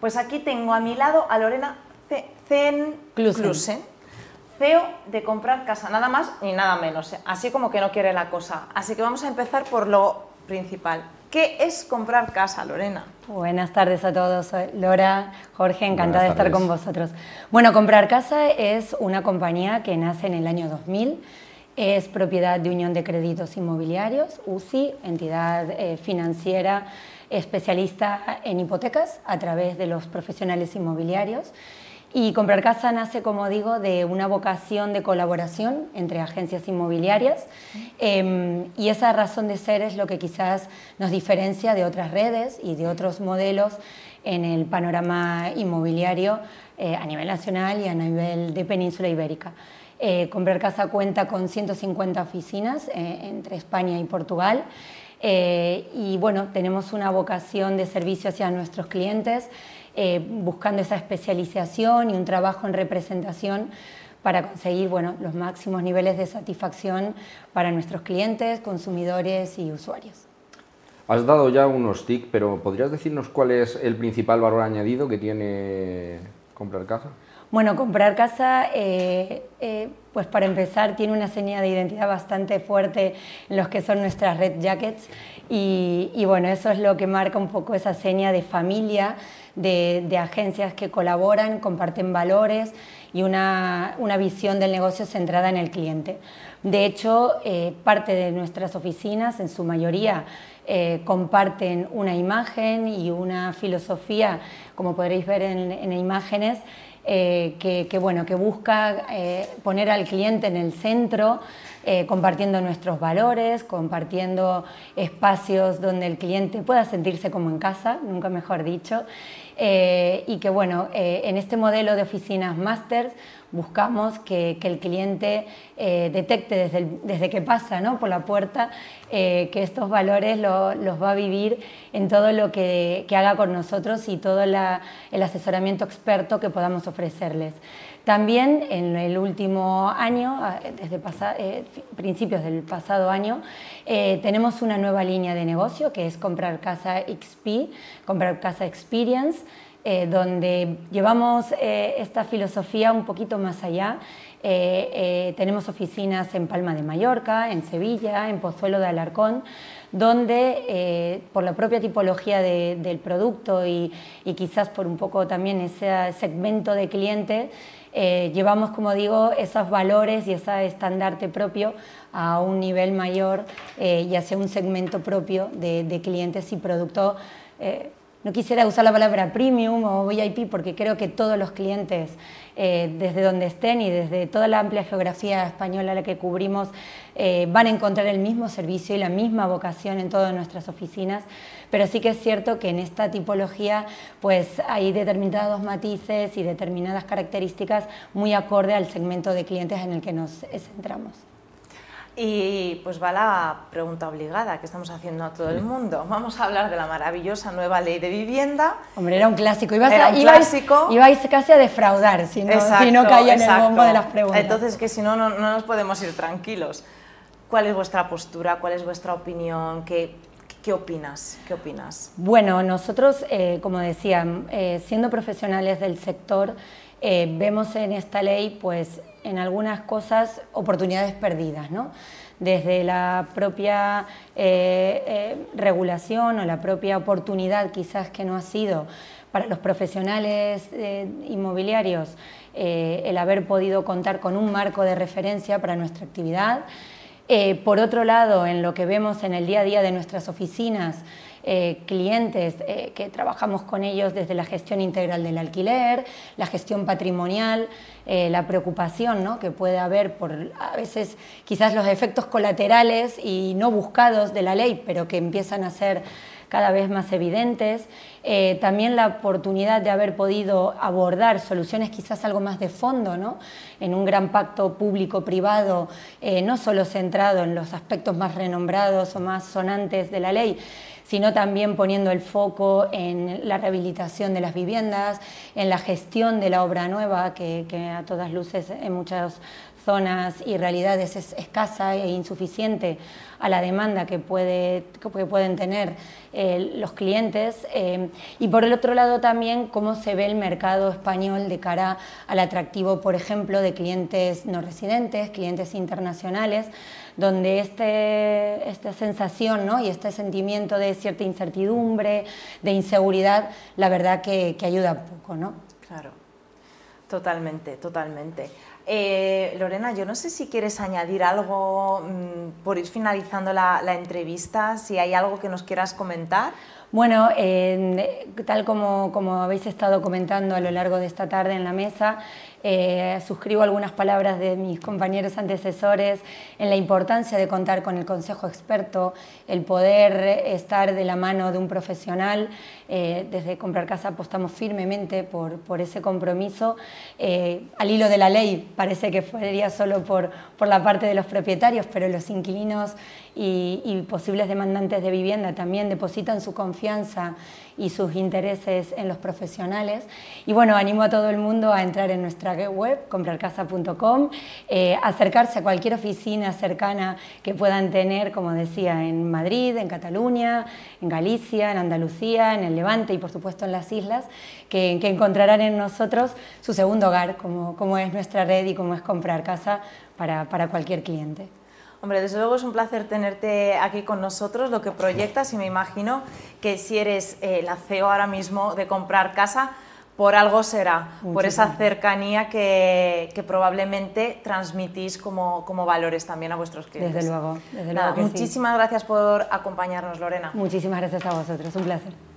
Pues aquí tengo a mi lado a Lorena Zen Clusen. CEO de comprar casa, nada más ni nada menos, ¿eh? así como que no quiere la cosa. Así que vamos a empezar por lo principal. ¿Qué es comprar casa, Lorena? Buenas tardes a todos. Soy Lora, Jorge, encantada de estar con vosotros. Bueno, Comprar Casa es una compañía que nace en el año 2000. Es propiedad de Unión de Créditos Inmobiliarios, UCI, entidad eh, financiera especialista en hipotecas a través de los profesionales inmobiliarios. Y Comprar Casa nace, como digo, de una vocación de colaboración entre agencias inmobiliarias em, y esa razón de ser es lo que quizás nos diferencia de otras redes y de otros modelos en el panorama inmobiliario eh, a nivel nacional y a nivel de península ibérica. Eh, Comprar Casa cuenta con 150 oficinas eh, entre España y Portugal. y bueno, tenemos una vocación de servicio hacia nuestros clientes eh, buscando esa especialización y un trabajo en representación para conseguir bueno, los máximos niveles de satisfacción para nuestros clientes, consumidores y usuarios. Has dado ya unos TIC, pero ¿podrías decirnos cuál es el principal valor añadido que tiene comprar casa? Bueno, comprar casa, eh, eh, pues para empezar, tiene una señal de identidad bastante fuerte en los que son nuestras red jackets y, bueno, eso es lo que marca un poco esa seña de familia, de, agencias que colaboran, comparten valores y una, visión del negocio centrada en el cliente. De hecho, eh, parte de nuestras oficinas, en su mayoría, comparten una imagen y una filosofía, como podréis ver en, imágenes, eh, que, bueno, que busca poner al cliente en el centro, compartiendo nuestros valores, compartiendo espacios donde el cliente pueda sentirse como en casa, nunca mejor dicho, eh, y que bueno, eh, en este modelo de oficinas masters buscamos que, el cliente eh, detecte desde, desde, que pasa ¿no? por la puerta que estos valores los va a vivir en todo lo que haga con nosotros y todo el asesoramiento experto que podamos ofrecerles. También en el último año, desde principios del pasado año, tenemos una nueva línea de negocio que es comprar casa XP, comprar casa Experience, eh, donde llevamos eh, esta filosofía un poquito más allá. Eh, tenemos oficinas en Palma de Mallorca, en Sevilla, en Pozuelo de Alarcón, donde por la propia tipología del producto y, y, quizás por un poco también ese segmento de clientes, llevamos, como digo, esos valores y ese estandarte propio a un nivel mayor y hacia un segmento propio de, de clientes y producto no quisiera usar la palabra premium o VIP porque creo que todos los clientes, eh, desde donde estén y desde toda la amplia geografía española la que cubrimos, eh, van a encontrar el mismo servicio y la misma vocación en todas nuestras oficinas. Pero sí que es cierto que en esta tipología pues, hay determinados matices y determinadas características muy acorde al segmento de clientes en el que nos centramos. Y pues va la pregunta obligada que estamos haciendo a todo el mundo. Vamos a hablar de la maravillosa nueva ley de vivienda. Hombre, era un clásico. Ibas, era un clásico. Ibais, casi a defraudar si no, si no caía en el bombo de las preguntas. Entonces, que si no, no, nos podemos ir tranquilos. ¿Cuál es vuestra postura? ¿Cuál es vuestra opinión? ¿Qué, qué opinas? ¿Qué opinas? Bueno, nosotros, eh, como decía, eh, siendo profesionales del sector, eh, vemos en esta ley, pues, en algunas cosas oportunidades perdidas, ¿no? desde la propia eh, eh, regulación o la propia oportunidad quizás que no ha sido para los profesionales inmobiliarios el haber podido contar con un marco de referencia para nuestra actividad. por otro lado, en lo que vemos en el día a día de nuestras oficinas, eh, clientes eh, que trabajamos con ellos desde la gestión integral del alquiler, la gestión patrimonial, eh, la preocupación ¿no? que puede haber por a veces quizás los efectos colaterales y no buscados de la ley, pero que empiezan a ser cada vez más evidentes. también la oportunidad de haber podido abordar soluciones quizás algo más de fondo, ¿no? en un gran pacto público-privado, no solo centrado en los aspectos más renombrados o más sonantes de la ley, sino también poniendo el foco en la rehabilitación de las viviendas, en la gestión de la obra nueva, que, a todas luces en muchas zonas y realidades es escasa e insuficiente a la demanda que, puede, que pueden tener eh, los clientes. Eh, y por el otro lado también cómo se ve el mercado español de cara al atractivo, por ejemplo, de clientes no residentes, clientes internacionales, donde este, esta sensación ¿no? y este sentimiento de cierta incertidumbre, de inseguridad, la verdad que, que ayuda poco. ¿no? Claro, totalmente, totalmente. Eh, Lorena, yo no sé si quieres añadir algo mm, por ir finalizando la, entrevista, si hay algo que nos quieras comentar. Bueno, tal como, como habéis estado comentando a lo largo de esta tarde en la mesa, eh, suscribo algunas palabras de mis compañeros antecesores en la importancia de contar con el consejo experto, el poder estar de la mano de un profesional. Eh, desde Comprar Casa apostamos firmemente por, por ese compromiso. Eh, al hilo de la ley parece que fuera solo por, por la parte de los propietarios, pero los inquilinos y, y posibles demandantes de vivienda también depositan su confianza y sus intereses en los profesionales. Y bueno, animo a todo el mundo a entrar en nuestra web, comprarcasa.com, eh, acercarse a cualquier oficina cercana que puedan tener, como decía, en Madrid, en Cataluña, en Galicia, en Andalucía, en el Levante y por supuesto en las islas, que, encontrarán en nosotros su segundo hogar, como, es nuestra red y como es comprar casa para, para cualquier cliente. Hombre, desde luego es un placer tenerte aquí con nosotros, lo que proyectas y me imagino que si eres eh, la CEO ahora mismo de comprar casa, por algo será, por esa cercanía que, probablemente transmitís como, como, valores también a vuestros clientes. Desde luego, desde luego. muchísimas gracias por acompañarnos, Lorena. Muchísimas gracias a vosotros, un placer.